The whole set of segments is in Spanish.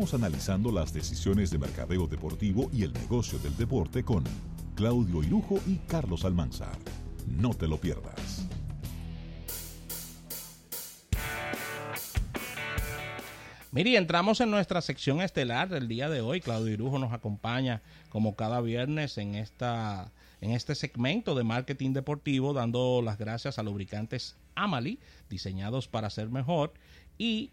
Analizando las decisiones de mercadeo deportivo y el negocio del deporte con Claudio Irujo y Carlos Almanzar. No te lo pierdas. Miri, entramos en nuestra sección estelar del día de hoy. Claudio Irujo nos acompaña como cada viernes en esta en este segmento de marketing deportivo, dando las gracias a lubricantes Amali, diseñados para ser mejor, y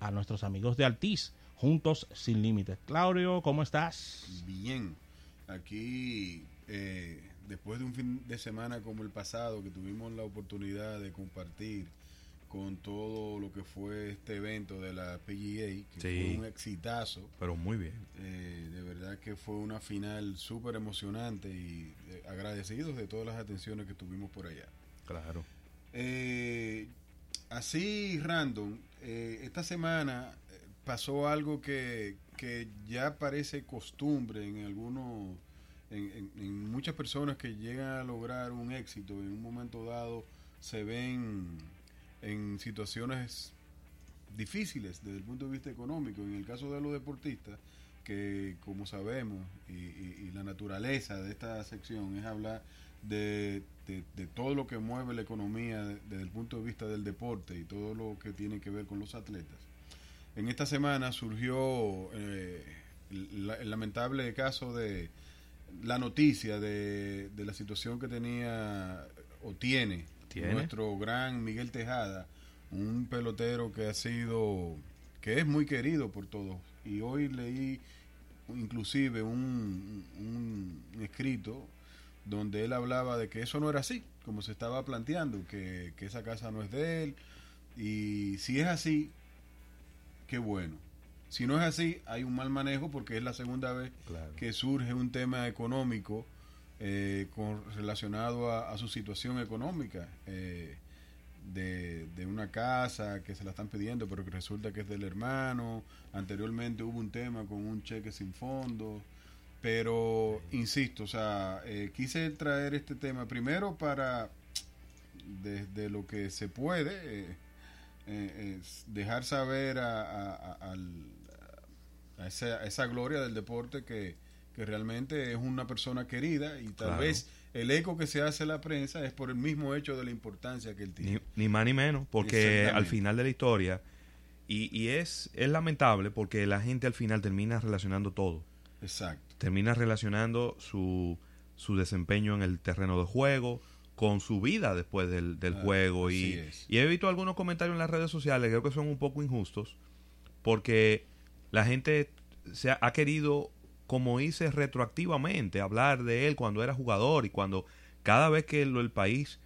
a nuestros amigos de Altiz, juntos sin límites. Claudio, ¿cómo estás? Bien, aquí eh, después de un fin de semana como el pasado, que tuvimos la oportunidad de compartir con todo lo que fue este evento de la PGA, que fue un exitazo. Pero muy bien. Eh, de verdad que fue una final súper emocionante y eh, agradecidos de todas las atenciones que tuvimos por allá. Claro. Eh, así, random, esta semana pasó algo que, que, ya parece costumbre en algunos, en, en muchas personas que llegan a lograr un éxito en un momento dado se ven en situaciones difíciles desde el punto de vista económico. En el caso de los deportistas, que como sabemos, y, la naturaleza de esta sección es hablar de, todo lo que mueve la economía desde el punto de vista del deporte y todo lo que tiene que ver con los atletas. En esta semana surgió eh, el lamentable caso de la noticia de, de la situación que tenía o tiene nuestro gran Miguel Tejada, un pelotero que ha sido, que es muy querido por todos. Y hoy leí inclusive un, un escrito donde él hablaba de que eso no era así, como se estaba planteando, que, esa casa no es de él. Y si es así, qué bueno. Si no es así, hay un mal manejo porque es la segunda vez que surge un tema económico eh, con, relacionado a, su situación económica eh, de, una casa que se la están pidiendo pero que resulta que es del hermano. Anteriormente hubo un tema con un cheque sin fondo pero insisto o sea eh, quise traer este tema primero para desde lo que se puede dejar saber a, a, esa, esa gloria del deporte que que realmente es una persona querida y tal vez el eco que se hace en la prensa es por el mismo hecho de la importancia que él tiene. Ni, más ni menos, porque al final de la historia, y, y, es, es lamentable porque la gente al final termina relacionando todo. Exacto. Termina relacionando su, su desempeño en el terreno de juego con su vida después del, del ah, juego. Y, y he visto algunos comentarios en las redes sociales, creo que son un poco injustos, porque la gente se ha querido como hice retroactivamente, hablar de él cuando era jugador y cuando cada vez que el país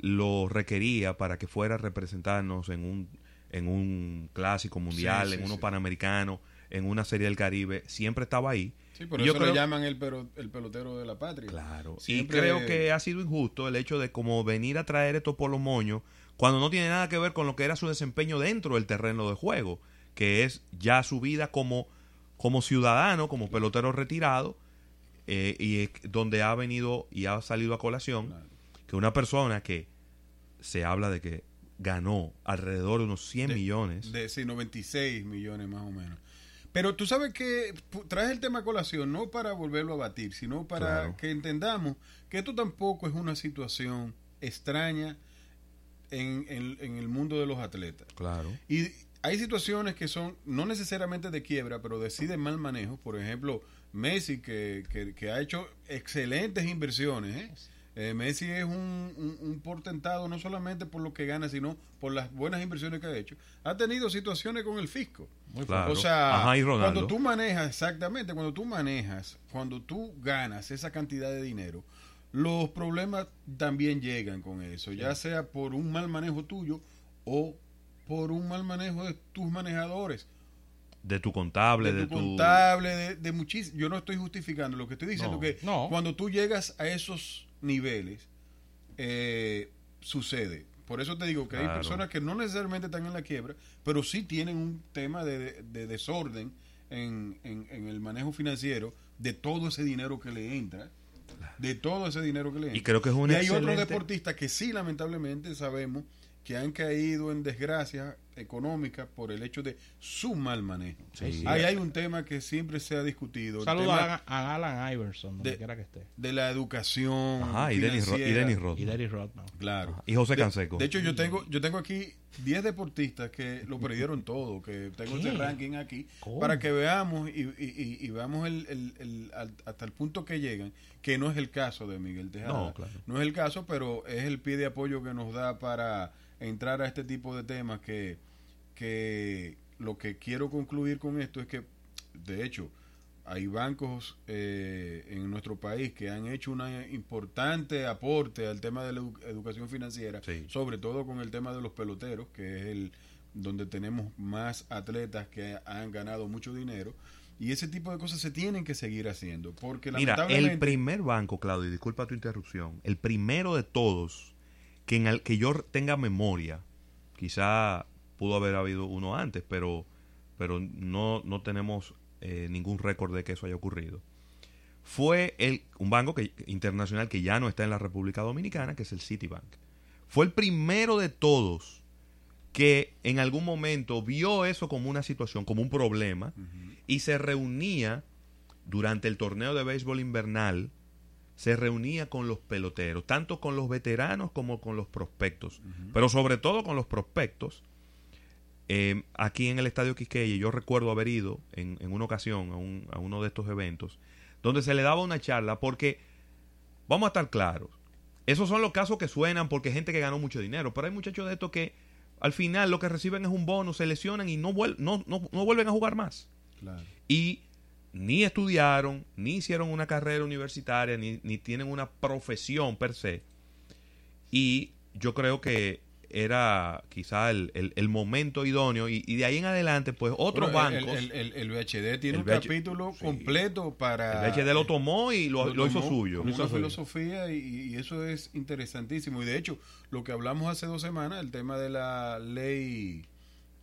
lo requería para que fuera a representarnos en un, en un clásico mundial, en uno panamericano, en una serie del Caribe, siempre estaba ahí. Sí, por eso lo llaman el, el pelotero de la patria. Claro. Y creo que ha sido injusto el hecho de como venir a traer esto por los moños cuando no tiene nada que ver con lo que era su desempeño dentro del terreno de juego, que es ya su vida como como ciudadano, como pelotero retirado, eh, y donde ha venido y ha salido a colación que una persona que se habla de que ganó alrededor de unos 100 millones. De sí, 96 millones más o menos. Pero tú sabes que traes el tema a colación no para volverlo a batir, sino para que entendamos que esto tampoco es una situación extraña en, en, el mundo de los atletas. Claro. Y hay situaciones que son no necesariamente de quiebra, pero deciden mal manejo. Por ejemplo, Messi, que, que, ha hecho excelentes inversiones. ¿eh? Eh, Messi es un, un, portentado no solamente por lo que gana, sino por las buenas inversiones que ha hecho. Ha tenido situaciones con el fisco. Muy claro. O sea, cuando tú manejas, exactamente, cuando tú manejas, cuando tú ganas esa cantidad de dinero, los problemas también llegan con eso, ya sea por un mal manejo tuyo o por un mal manejo de tus manejadores. De tu contable, de, tu, contable, de, de muchísimo. Yo no estoy justificando, lo que estoy diciendo que cuando tú llegas a esos niveles, eh, sucede. Por eso te digo que hay personas que no necesariamente están en la quiebra, pero sí tienen un tema de, desorden en, en, el manejo financiero de todo ese dinero que le entra. De todo ese dinero que le entra. Y creo que es un Y hay otros deportistas que sí, lamentablemente, sabemos que han caído en desgracia económica por el hecho de su mal manejo. Ahí hay un tema que siempre se ha discutido. Saludos a, Alan Iverson, donde de, quiera que esté. De la educación. Ajá, y Dennis, Rodman. Y Dennis Rodman. Claro. Y José Canseco. De, hecho, yo tengo, yo tengo aquí 10 deportistas que lo perdieron todo, que tengo ese ranking aquí, para que veamos y, veamos el, hasta el punto que llegan, que no es el caso de Miguel Tejada. No, claro. no es el caso, pero es el pie de apoyo que nos da para entrar a este tipo de temas que, que lo que quiero concluir con esto es que, de hecho, hay bancos eh, en nuestro país que han hecho un importante aporte al tema de la educación financiera, sobre todo con el tema de los peloteros, que es el donde tenemos más atletas que han ganado mucho dinero. Y ese tipo de cosas se tienen que seguir haciendo. Porque Mira, el primer banco, Claudio, disculpa tu interrupción, el primero de todos que en el que yo tenga memoria, quizá pudo haber habido uno antes, pero, pero no, no tenemos eh, ningún récord de que eso haya ocurrido. Fue el, un banco que, internacional que ya no está en la República Dominicana, que es el Citibank. Fue el primero de todos que en algún momento vio eso como una situación, como un problema, y se reunía durante el torneo de béisbol invernal, se reunía con los peloteros, tanto con los veteranos como con los prospectos, pero sobre todo con los prospectos, eh, aquí en el Estadio Quisqueya, yo recuerdo haber ido en, una ocasión a, uno de estos eventos, donde se le daba una charla porque, vamos a estar claros, esos son los casos que suenan porque gente que ganó mucho dinero, pero hay muchachos de estos que al final lo que reciben es un bono, se lesionan y no, no, no, vuelven a jugar más. Y ni estudiaron, ni hicieron una carrera universitaria, ni, ni tienen una profesión per se. Y yo creo que era quizá el, el, momento idóneo. Y, de ahí en adelante pues otros bancos. el, el, VHD tiene un capítulo completo para el VHD lo tomó y lo, lo, hizo suyo. una filosofía y, eso es interesantísimo. Y de hecho lo que hablamos hace dos semanas el tema de la ley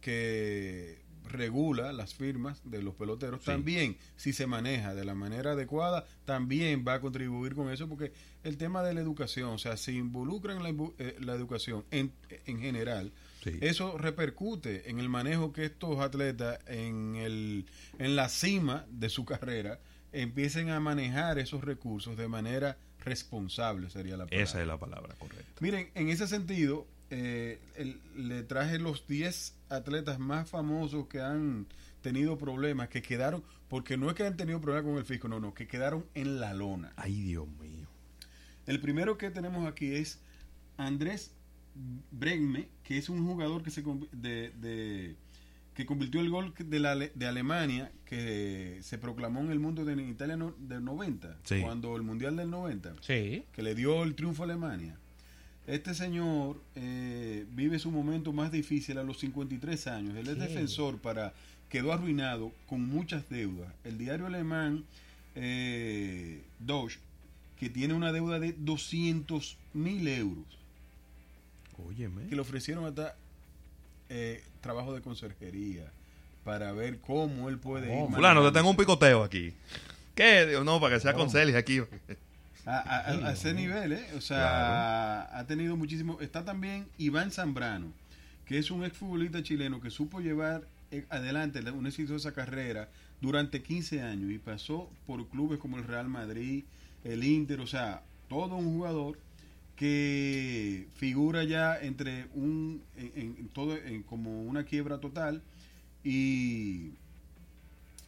que regula las firmas de los peloteros, también si se maneja de la manera adecuada, también va a contribuir con eso, porque el tema de la educación, o sea, se involucra en la, eh, educación en, en general, eso repercute en el manejo que estos atletas en, el, en la cima de su carrera empiecen a manejar esos recursos de manera responsable, sería la palabra. Esa es la palabra correcta. Miren, en ese sentido, eh, le traje los 10 atletas más famosos que han tenido problemas, que quedaron, porque no es que han tenido problemas con el fisco, no, no, que quedaron en la lona. Ay, Dios mío. El primero que tenemos aquí es Andrés Bregme, que es un jugador que se de, que convirtió el gol de, la, de Alemania, que se proclamó en el mundo de Italia del 90, cuando el Mundial del 90, sí. que le dio el triunfo a Alemania. Este señor eh, vive su momento más difícil a los 53 años. Él es defensor para quedó arruinado con muchas deudas. El diario alemán eh, que tiene una deuda de 200 mil euros. Óyeme. Que le ofrecieron hasta eh, trabajo de conserjería para ver cómo él puede ir. Fulano, te tengo un picoteo aquí. ¿Qué? No, para que sea con Celis aquí. A, ese nivel, ¿eh? O sea, ha tenido muchísimo. Está también Iván Zambrano, que es un exfutbolista chileno que supo llevar eh, adelante una exitosa carrera durante 15 años y pasó por clubes como el Real Madrid, el Inter, o sea, todo un jugador que figura ya entre un en, todo en, como una quiebra total y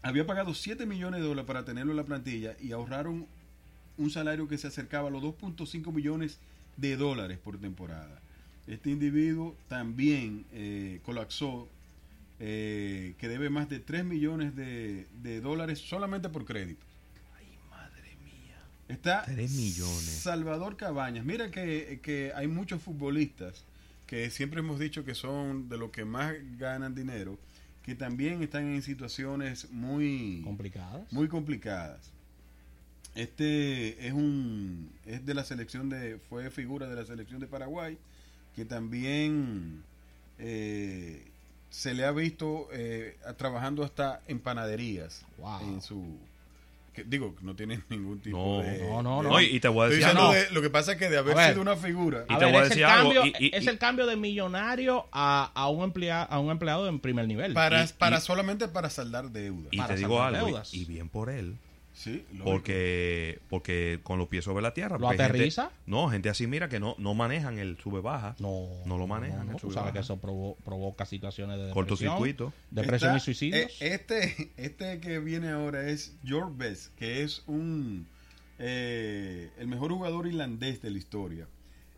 había pagado 7 millones de dólares para tenerlo en la plantilla y ahorraron un salario que se acercaba a los 2.5 millones de dólares por temporada. Este individuo también eh, colapsó, eh, que debe más de 3 millones de, dólares solamente por crédito. Ay, madre mía. Está Salvador Cabañas. Mira que, que hay muchos futbolistas que siempre hemos dicho que son de los que más ganan dinero, que también están en situaciones muy complicadas. Muy complicadas. Este es un es de la selección de fue figura de la selección de Paraguay que también eh, se le ha visto eh, trabajando hasta en panaderías en su que, digo, no tiene ningún tipo No, de... no, no, de- no. y te voy a decir de- lo que pasa es que de haber ver. sido una figura... Y A te ver, voy a es, el decir algo, cambio, y- y- es el cambio de millonario a, a un emplea- a un empleado en primer nivel. para, y- para y- solamente para saldar deuda. Y Para te digo algo, deudas. y bien por él. Sí. Porque, porque con los pies sobre la tierra. ¿Lo gente- aterriza? no, gente así, mira, que no, no manejan el sube-baja. no, No lo manejan, no, el sube sabes que eso provo- provoca situaciones de depresión, Cortocircuito. depresión Está- y suicidios. eh, Este, este que viene ahora es George Best, que es un eh, el mejor jugador irlandés de la historia.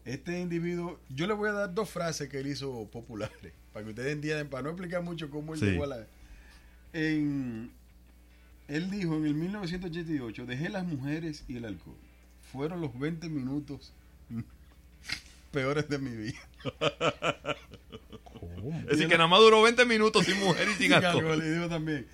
Este individuo, yo le voy a dar dos frases que él hizo populares, para que ustedes entiendan, para no explicar mucho cómo él Sí. llegó a la... En, él dijo en el 1988, dejé las mujeres y el alcohol. Fueron los 20 minutos peores de mi vida. ¿Cómo? Es decir, que nada más duró 20 minutos sin mujer y sin alcohol. y digo también,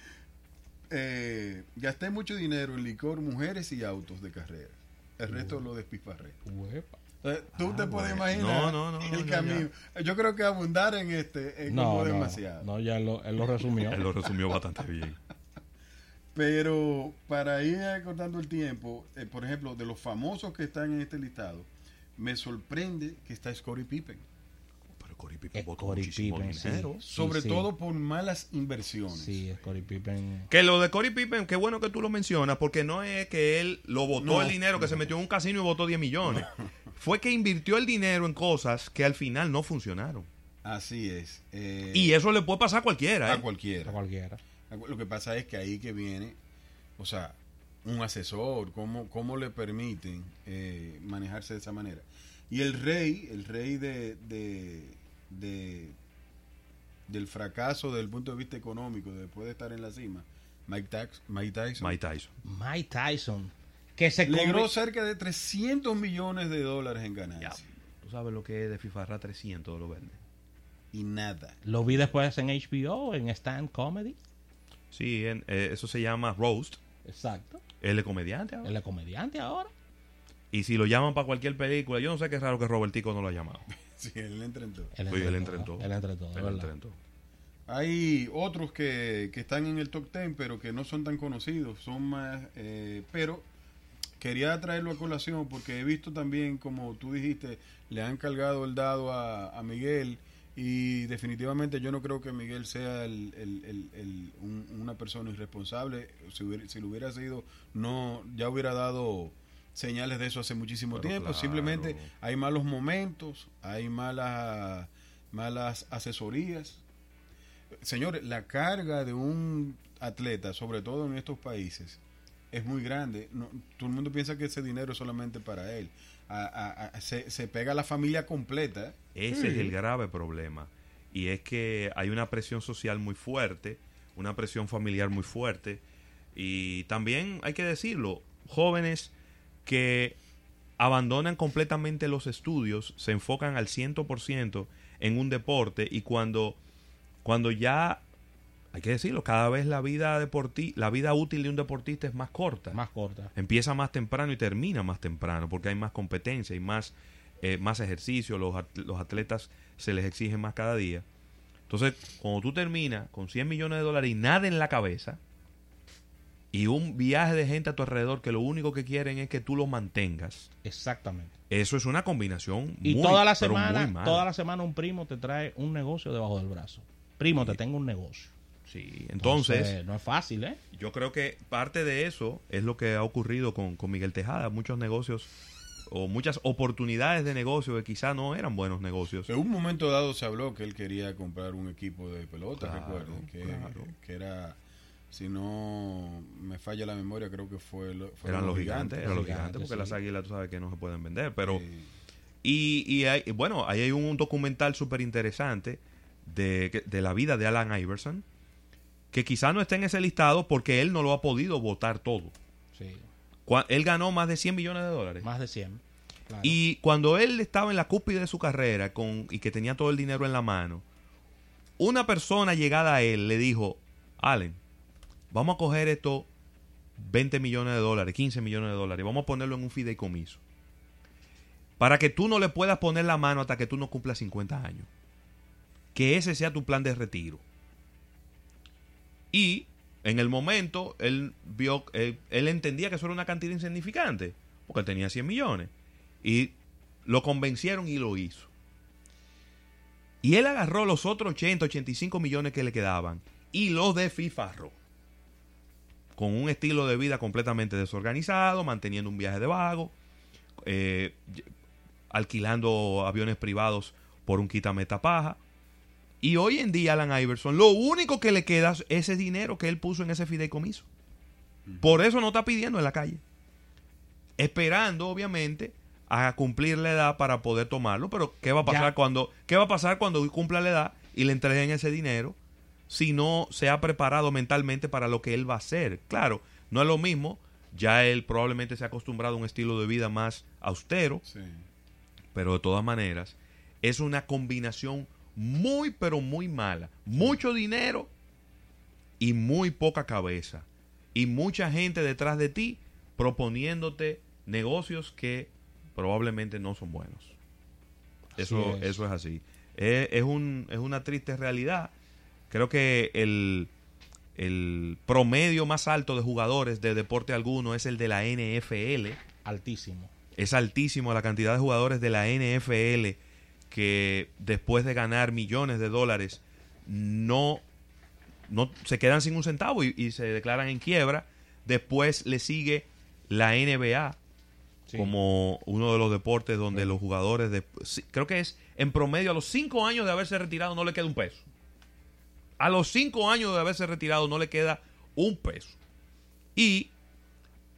eh, gasté mucho dinero en licor, mujeres y autos de carrera. El resto lo despifarré. Uepa. Entonces, Tú Ah, te puedes bueno. imaginar No, no, no, el ya, camino. Yo creo que abundar en este es No, como no, demasiado. no, ya él lo, él lo resumió. Él lo resumió bastante bien. Pero para ir acortando el tiempo, eh, por ejemplo, de los famosos que están en este listado, me sorprende que está Scottie Pippen. Pero Corey Pippen Corey muchísimo Pippen, sí. dinero. Sobre sí. todo por malas inversiones. Sí, Scottie Pippen. Que lo de Corey Pippen, qué bueno que tú lo mencionas, porque no es que él lo votó No, el dinero, que se metió en un casino y votó 10 millones. Fue que invirtió el dinero en cosas que al final no funcionaron. Así es. Eh, Y eso le puede pasar a cualquiera. a ¿eh? cualquiera. A cualquiera. Lo que pasa es que ahí que viene, o sea, un asesor, cómo, cómo le permiten eh, manejarse de esa manera. Y el rey, el rey de, de, de- del fracaso desde el punto de vista económico, después de estar en la cima, Mike, Tax- Mike Tyson, Mike Tyson. Mike Tyson. Que se logró cerca de 300 millones de dólares en Ya. ganancias. Tú sabes lo que es de FIFA 300 de lo verde. Y nada. Lo vi después en HBO, en Stand Comedy. Sí, en- eh, eso se llama roast. Exacto. Él es comediante ahora. Él es comediante ahora. Y si lo llaman para cualquier película, yo no sé qué raro que Robertico no lo ha llamado. Sí, él entra en todo. Él Oye, entre él entra en todo. Él todo, Él entra en todo. Hay otros que, que están en el top 10, pero que no son tan conocidos, son más... eh, pero quería traerlo a colación porque he visto también, como tú dijiste, le han cargado el dado a, a Miguel y definitivamente yo no creo que Miguel sea el- el- el- el- un- una persona irresponsable. Si, hubiera- si lo hubiera sido, no ya hubiera dado señales de eso hace muchísimo Pero tiempo. claro. Simplemente hay malos momentos, hay malas, malas asesorías. Señores, la carga de un atleta, sobre todo en estos países, es muy grande. No, todo el mundo piensa que ese dinero es solamente para él. A- a- a- se, se pega a la familia completa. Ese es el grave problema. Y es que hay una presión social muy fuerte, una presión familiar muy fuerte. Y también hay que decirlo, jóvenes que abandonan completamente los estudios, se enfocan al 100% en un deporte y cuando, cuando ya, hay que decirlo, cada vez la vida, deporti la vida útil de un deportista es más corta. Más corta. Empieza más temprano y termina más temprano porque hay más competencia y más, eh, más ejercicio, los, at- los atletas se les exige más cada día. Entonces, cuando tú terminas con 100 millones de dólares y nada en la cabeza y un viaje de gente a tu alrededor que lo único que quieren es que tú lo mantengas, Exactamente. eso es una combinación Y muy, toda la semana, toda la semana un primo te trae un negocio debajo del brazo. Primo, te tengo un negocio. Sí, entonces, no es fácil, ¿eh? yo creo que parte de eso es lo que ha ocurrido con, con Miguel Tejada. Muchos negocios o muchas oportunidades de negocio que quizá no eran buenos negocios. En un momento dado se habló que él quería comprar un equipo de pelota, Claro, recuerden, que, claro. que era, si no me falla la memoria, creo que fue lo- Eran los gigantes, eran los gigantes, gigantes, porque sí. las águilas tú sabes que no se pueden vender. Pero, Eh, y, y hay- bueno, ahí hay un documental súper interesante de, que- de la vida de Alan Iverson, que quizá no esté en ese listado porque él no lo ha podido votar todo. Sí. Él ganó más de 100 millones de dólares. Más de 100. Claro. Y cuando él estaba en la cúspide de su carrera con, y que tenía todo el dinero en la mano, una persona llegada a él le dijo, Allen, vamos a coger estos 20 millones de dólares, 15 millones de dólares, vamos a ponerlo en un fideicomiso. Para que tú no le puedas poner la mano hasta que tú no cumplas 50 años. Que ese sea tu plan de retiro. Y En el momento, él vio, él, entendía que eso era una cantidad insignificante, porque él tenía 100 millones. Y lo convencieron y lo hizo. Y él agarró los otros 80, 85 millones que le quedaban y los desfifarró. Con un estilo de vida completamente desorganizado, manteniendo un viaje de vago, eh, alquilando aviones privados por un quitameta paja. Y hoy en día, Alan Iverson, lo único que le queda es ese dinero que él puso en ese fideicomiso. Por eso no está pidiendo en la calle. Esperando, obviamente, a cumplir la edad para poder tomarlo. Pero, ¿qué va a pasar cuando, qué va a pasar cuando cumpla la edad y le entreguen ese dinero? Si no se ha preparado mentalmente para lo que él va a hacer. Claro, no es lo mismo. Ya él probablemente se ha acostumbrado a un estilo de vida más austero. Pero de todas maneras, es una combinación muy, pero muy mala. Mucho dinero y muy poca cabeza. Y mucha gente detrás de ti proponiéndote negocios que probablemente no son buenos. Eso es. eso es así. Es, un, es una triste realidad. Creo que el, el promedio más alto de jugadores de deporte alguno es el de la NFL. Altísimo. Es altísimo la cantidad de jugadores de la NFL que después de ganar millones de dólares no, no se quedan sin un centavo y, se declaran en quiebra. Después le sigue la NBA como uno de los deportes donde los jugadores, de, creo que es en promedio a los cinco años de haberse retirado no le queda un peso. A los cinco años de haberse retirado no le queda un peso. Y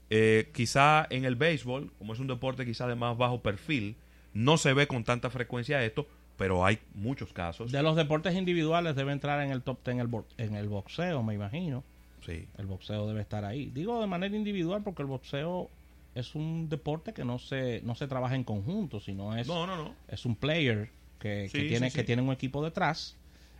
eh, quizá en el béisbol, como es un deporte quizá de más bajo perfil, no se ve con tanta frecuencia esto, pero hay muchos casos. De los deportes individuales debe entrar en el top 10 el, en el boxeo, me imagino. Sí. El boxeo debe estar ahí. Digo de manera individual porque el boxeo es un deporte que no se no se trabaja en conjunto, sino es no, no, no. es un player que, tiene que tiene un equipo detrás,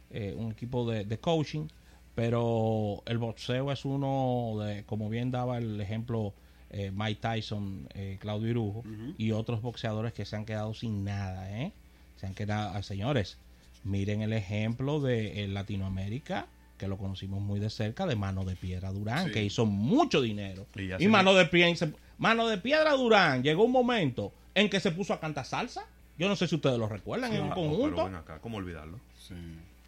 eh, un equipo de, de, coaching, pero el boxeo es uno de como bien daba el ejemplo eh, Mike Tyson, eh, Claudio Irujo y otros boxeadores que se han quedado sin nada, ¿eh? Se han quedado, ah, señores, miren el ejemplo de Latinoamérica, que lo conocimos muy de cerca, de Mano de Piedra Durán, que hizo mucho dinero. Y, Mano de Piedra, Mano de Piedra Durán, llegó un momento en que se puso a cantar salsa. Yo no sé si ustedes lo recuerdan en un conjunto. ¿cómo olvidarlo? Sí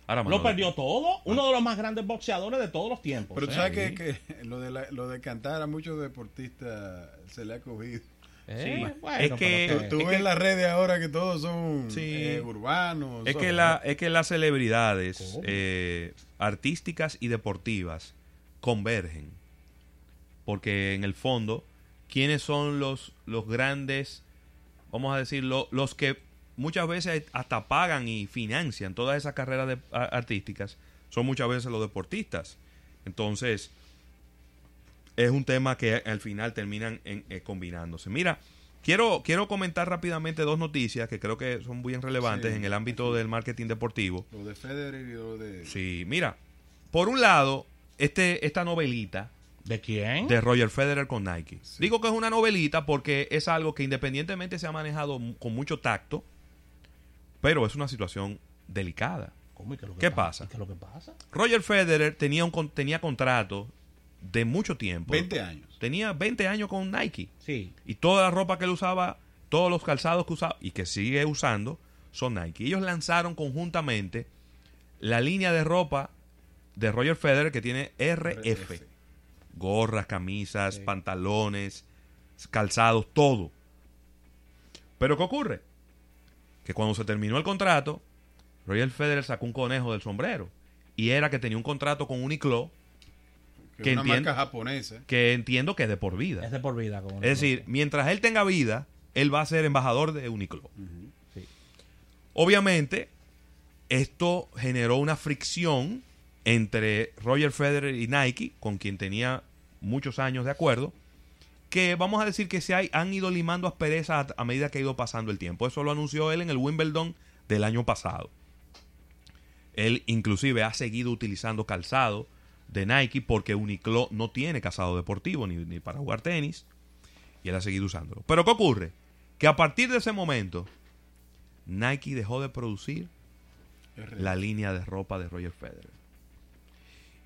lo perdió todo. Uno de los más grandes boxeadores de todos los tiempos. Pero tú sabes que, lo, de lo de cantar a muchos deportistas se le ha cogido. Eh, es que tú, ves en las redes ahora que todos son eh, urbanos. Es que, la, es que las celebridades eh, artísticas y deportivas convergen. Porque en el fondo, ¿quiénes son los, los grandes, vamos a decirlo, los que muchas veces hasta pagan y financian todas esas carreras artísticas, son muchas veces los deportistas. Entonces, es un tema que al final terminan en, eh, combinándose. Mira, quiero, quiero comentar rápidamente dos noticias que creo que son muy relevantes en el ámbito del marketing deportivo. Lo de Federer y lo de... Sí, mira, por un lado, este, esta novelita ¿De quién? De Roger Federer con Nike. Digo que es una novelita porque es algo que independientemente se ha manejado con mucho tacto, pero es una situación delicada. ¿Cómo? ¿Qué, ¿Qué pasa? ¿Qué es lo que pasa? Roger Federer tenía, un, tenía contrato de mucho tiempo. 20 años. Tenía 20 años con Nike. Sí. Y toda la ropa que él usaba, todos los calzados que usaba y que sigue usando son Nike. Ellos lanzaron conjuntamente la línea de ropa de Roger Federer que tiene RF. Gorras, camisas, pantalones, calzados, todo. Pero ¿qué ocurre? Que cuando se terminó el contrato, Roger Federer sacó un conejo del sombrero. Y era que tenía un contrato con Uniqlo. Que, es una marca japonesa. Que entiendo que es de por vida. Es de por vida. es decir, mientras él tenga vida, él va a ser embajador de Uniqlo. Obviamente, esto generó una fricción entre Roger Federer y Nike, con quien tenía muchos años de acuerdo, que vamos a decir que se han ido limando asperezas a, a medida que ha ido pasando el tiempo. Eso lo anunció él en el Wimbledon del año pasado. Él inclusive ha seguido utilizando calzado de Nike porque Uniqlo no tiene calzado deportivo ni, para jugar tenis y él ha seguido usándolo. Pero ¿qué ocurre? Que a partir de ese momento Nike dejó de producir la línea de ropa de Roger Federer.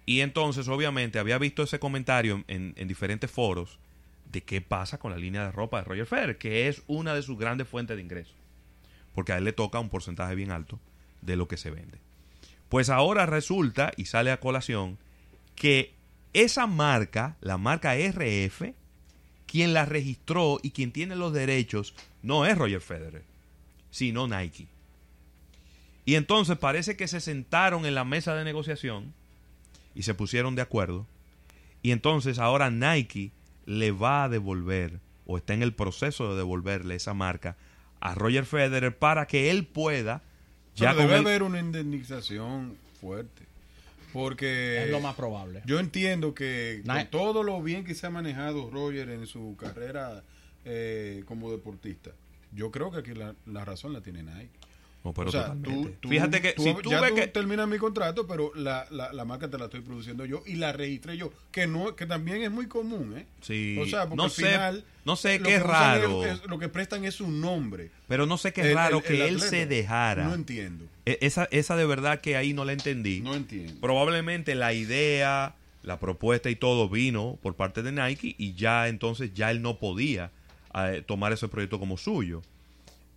Y entonces, obviamente, había visto ese comentario en, en, diferentes foros de qué pasa con la línea de ropa de Roger Federer, que es una de sus grandes fuentes de ingresos. Porque a él le toca un porcentaje bien alto de lo que se vende. Pues ahora resulta, y sale a colación, que esa marca, la marca RF, quien la registró y quien tiene los derechos no es Roger Federer, sino Nike. Y entonces parece que se sentaron en la mesa de negociación y se pusieron de acuerdo. Y entonces ahora Nike le va a devolver o está en el proceso de devolverle esa marca a Roger Federer para que él pueda ya debe haber una indemnización fuerte. Porque es lo más probable. Yo entiendo que con todo lo bien que se ha manejado Roger en su carrera eh, como deportista, yo creo que aquí la, la razón la tiene Nike. Pero Fíjate que si tú ya que terminas mi contrato, pero la, la, marca te la estoy produciendo yo y la registré yo, que no que también es muy común, ¿eh? Sí. O sea, porque al final no sé qué es raro. lo que prestan es un nombre. Pero no sé qué es raro que él se dejara. No entiendo. E, esa, esa de verdad que ahí no la entendí. No entiendo. Probablemente la idea, la propuesta y todo vino por parte de Nike y ya entonces ya él no podía eh, tomar ese proyecto como suyo.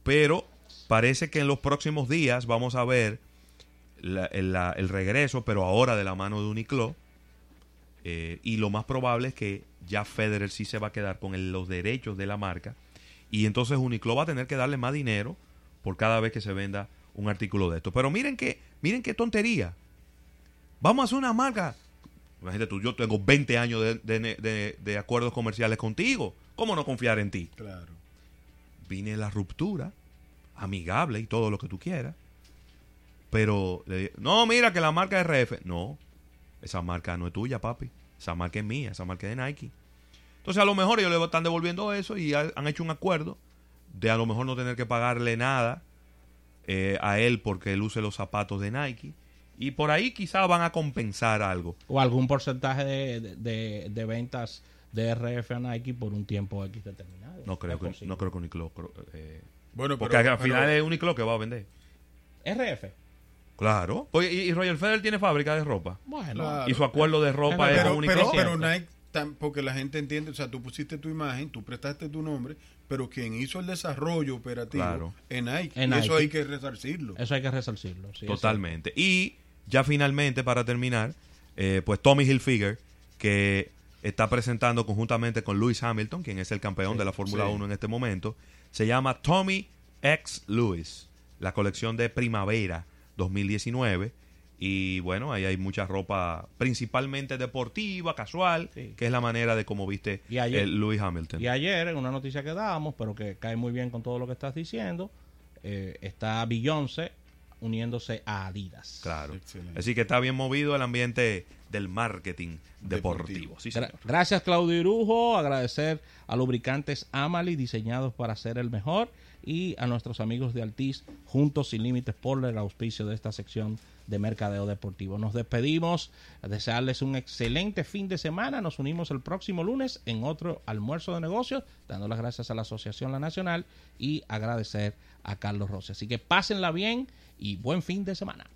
Pero parece que en los próximos días vamos a ver el, regreso, pero ahora de la mano de Uniqlo. Eh, y lo más probable es que ya Federer sí se va a quedar con los derechos de la marca. Y entonces Uniqlo va a tener que darle más dinero por cada vez que se venda un artículo de esto. Pero miren qué, miren qué tontería. Vamos a hacer una marca. Imagínate tú, yo tengo 20 años de, de acuerdos comerciales contigo. ¿Cómo no confiar en ti? Claro. Vine la ruptura amigable y todo lo que tú quieras. Pero, no, mira que la marca es RF. No, esa marca no es tuya, papi. Esa marca es mía, esa marca es de Nike. Entonces, a lo mejor ellos le están devolviendo eso y han hecho un acuerdo de a lo mejor no tener que pagarle nada eh, a él porque él use los zapatos de Nike. Y por ahí quizás van a compensar algo. O algún porcentaje de, de, ventas de RF a Nike por un tiempo X determinado. No creo, que, no creo que Uniqlo eh, bueno, Porque al final es Uniqlo que va a vender. RF. Claro. Oye, y, Roger Federer tiene fábrica de ropa. Bueno. Y su acuerdo de ropa es Uniqlo. Pero, Nike, porque la gente entiende, o sea, tú pusiste tu imagen, tú prestaste tu nombre, pero quien hizo el desarrollo operativo en Nike. En eso hay que resarcirlo. Eso hay que resarcirlo, Totalmente. Y ya finalmente, para terminar, eh, pues Tommy Hilfiger, que está presentando conjuntamente con Lewis Hamilton, quien es el campeón de la Fórmula 1 en este momento, se llama Tommy X Lewis, la colección de primavera 2019. Y bueno, ahí hay mucha ropa, principalmente deportiva, casual, que es la manera de cómo viste el Lewis Hamilton. Y ayer, en una noticia que dábamos, pero que cae muy bien con todo lo que estás diciendo, eh, está Beyoncé uniéndose a Adidas. Claro. Así que está bien movido el ambiente del marketing deportivo. Gracias Claudio Irujo, agradecer a Lubricantes Amali diseñados para ser el mejor y a nuestros amigos de Altiz Juntos Sin Límites por el auspicio de esta sección de Mercadeo Deportivo. Nos despedimos, desearles un excelente fin de semana, nos unimos el próximo lunes en otro almuerzo de negocios, dando las gracias a la Asociación La Nacional y agradecer a Carlos Rossi. Así que pásenla bien y buen fin de semana.